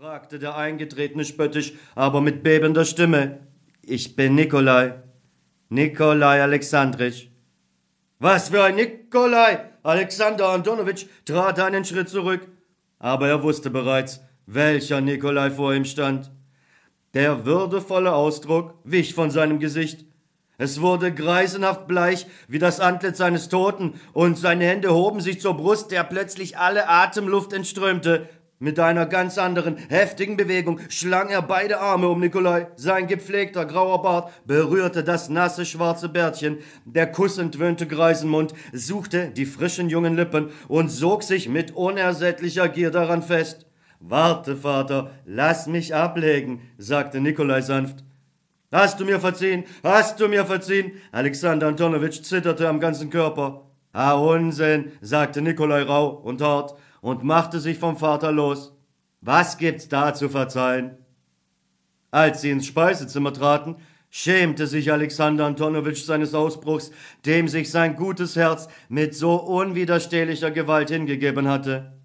fragte der Eingetretene spöttisch, aber mit bebender Stimme. Ich bin Nikolai. Nikolai Alexandrich. Was für ein Nikolai! Alexander Antonowitsch trat einen Schritt zurück. Aber er wusste bereits, welcher Nikolai vor ihm stand. Der würdevolle Ausdruck wich von seinem Gesicht. Es wurde greisenhaft bleich wie das Antlitz seines Toten, und seine Hände hoben sich zur Brust, der plötzlich alle Atemluft entströmte. Mit einer ganz anderen, heftigen Bewegung schlang er beide Arme um Nikolai. Sein gepflegter grauer Bart berührte das nasse schwarze Bärtchen. Der kussentwöhnte Greisenmund suchte die frischen jungen Lippen und sog sich mit unersättlicher Gier daran fest. Warte, Vater, lass mich ablegen, sagte Nikolai sanft. Hast du mir verziehen? Hast du mir verziehen? Alexander Antonowitsch zitterte am ganzen Körper. Ah, Unsinn, sagte Nikolai rau und hart und machte sich vom Vater los. Was gibt's da zu verzeihen? Als sie ins Speisezimmer traten, schämte sich Alexander Antonowitsch seines Ausbruchs, dem sich sein gutes Herz mit so unwiderstehlicher Gewalt hingegeben hatte.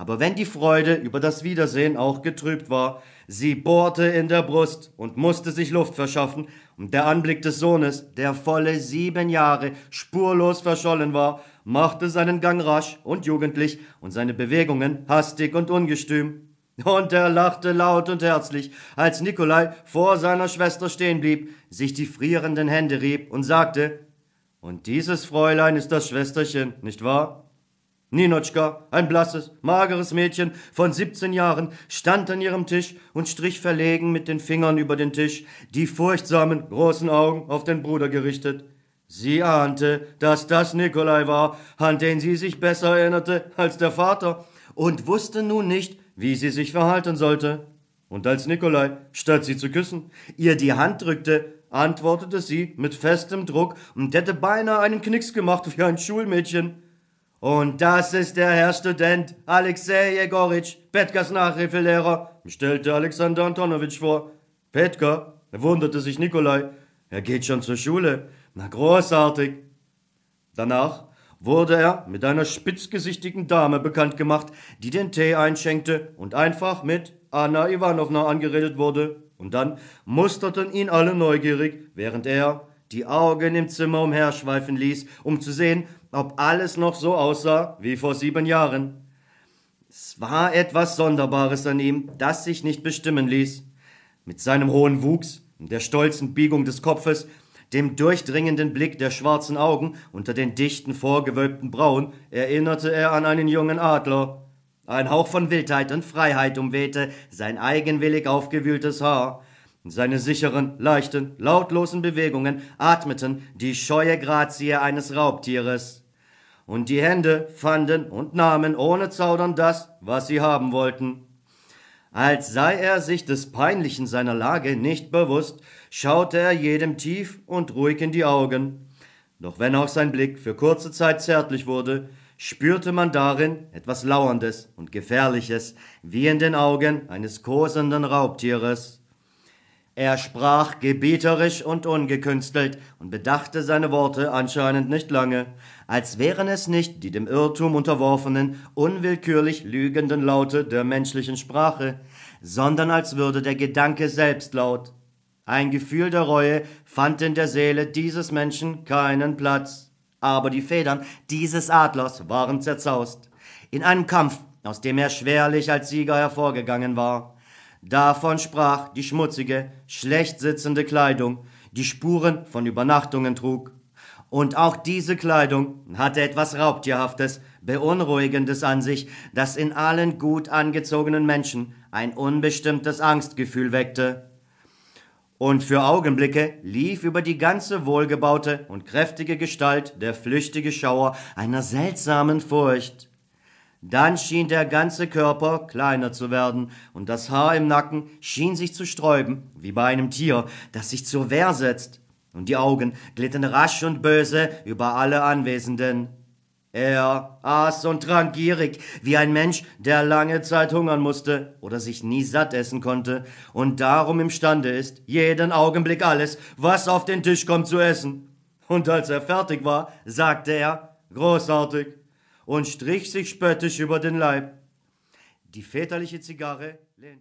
Aber wenn die Freude über das Wiedersehen auch getrübt war, sie bohrte in der Brust und musste sich Luft verschaffen, und der Anblick des Sohnes, der volle sieben Jahre spurlos verschollen war, machte seinen Gang rasch und jugendlich und seine Bewegungen hastig und ungestüm. Und er lachte laut und herzlich, als Nikolai vor seiner Schwester stehen blieb, sich die frierenden Hände rieb und sagte, und dieses Fräulein ist das Schwesterchen, nicht wahr? Ninotschka, ein blasses, mageres Mädchen von siebzehn Jahren, stand an ihrem Tisch und strich verlegen mit den Fingern über den Tisch, die furchtsamen, großen Augen auf den Bruder gerichtet. Sie ahnte, dass das Nikolai war, an den sie sich besser erinnerte als der Vater, und wusste nun nicht, wie sie sich verhalten sollte. Und als Nikolai, statt sie zu küssen, ihr die Hand drückte, antwortete sie mit festem Druck und hätte beinahe einen Knicks gemacht wie ein Schulmädchen. Und das ist der Herr Student Alexei Jegoritsch, Petkas Nachhilfelehrer, stellte Alexander Antonowitsch vor. Petka, wunderte sich Nikolai. Er geht schon zur Schule. Na großartig. Danach wurde er mit einer spitzgesichtigen Dame bekannt gemacht, die den Tee einschenkte und einfach mit Anna Ivanovna angeredet wurde. Und dann musterten ihn alle neugierig, während er die Augen im Zimmer umherschweifen ließ, um zu sehen, ob alles noch so aussah wie vor sieben Jahren. Es war etwas Sonderbares an ihm, das sich nicht bestimmen ließ. Mit seinem hohen Wuchs, der stolzen Biegung des Kopfes, dem durchdringenden Blick der schwarzen Augen unter den dichten, vorgewölbten Brauen erinnerte er an einen jungen Adler. Ein Hauch von Wildheit und Freiheit umwehte sein eigenwillig aufgewühltes Haar. Seine sicheren, leichten, lautlosen Bewegungen atmeten die scheue Grazie eines Raubtieres. Und die Hände fanden und nahmen ohne Zaudern das, was sie haben wollten. Als sei er sich des Peinlichen seiner Lage nicht bewusst, schaute er jedem tief und ruhig in die Augen. Doch wenn auch sein Blick für kurze Zeit zärtlich wurde, spürte man darin etwas Lauerndes und Gefährliches, wie in den Augen eines kosenden Raubtieres. Er sprach gebieterisch und ungekünstelt und bedachte seine Worte anscheinend nicht lange, als wären es nicht die dem Irrtum unterworfenen, unwillkürlich lügenden Laute der menschlichen Sprache, sondern als würde der Gedanke selbst laut. Ein Gefühl der Reue fand in der Seele dieses Menschen keinen Platz, aber die Federn dieses Adlers waren zerzaust, in einem Kampf, aus dem er schwerlich als Sieger hervorgegangen war. Davon sprach die schmutzige, schlecht sitzende Kleidung, die Spuren von Übernachtungen trug. Und auch diese Kleidung hatte etwas Raubtierhaftes, Beunruhigendes an sich, das in allen gut angezogenen Menschen ein unbestimmtes Angstgefühl weckte. Und für Augenblicke lief über die ganze wohlgebaute und kräftige Gestalt der flüchtige Schauer einer seltsamen Furcht. Dann schien der ganze Körper kleiner zu werden, und das Haar im Nacken schien sich zu sträuben, wie bei einem Tier, das sich zur Wehr setzt, und die Augen glitten rasch und böse über alle Anwesenden. Er aß und trank gierig, wie ein Mensch, der lange Zeit hungern musste oder sich nie satt essen konnte und darum imstande ist, jeden Augenblick alles, was auf den Tisch kommt, zu essen. Und als er fertig war, sagte er, großartig, und strich sich spöttisch über den Leib. Die väterliche Zigarre lehnte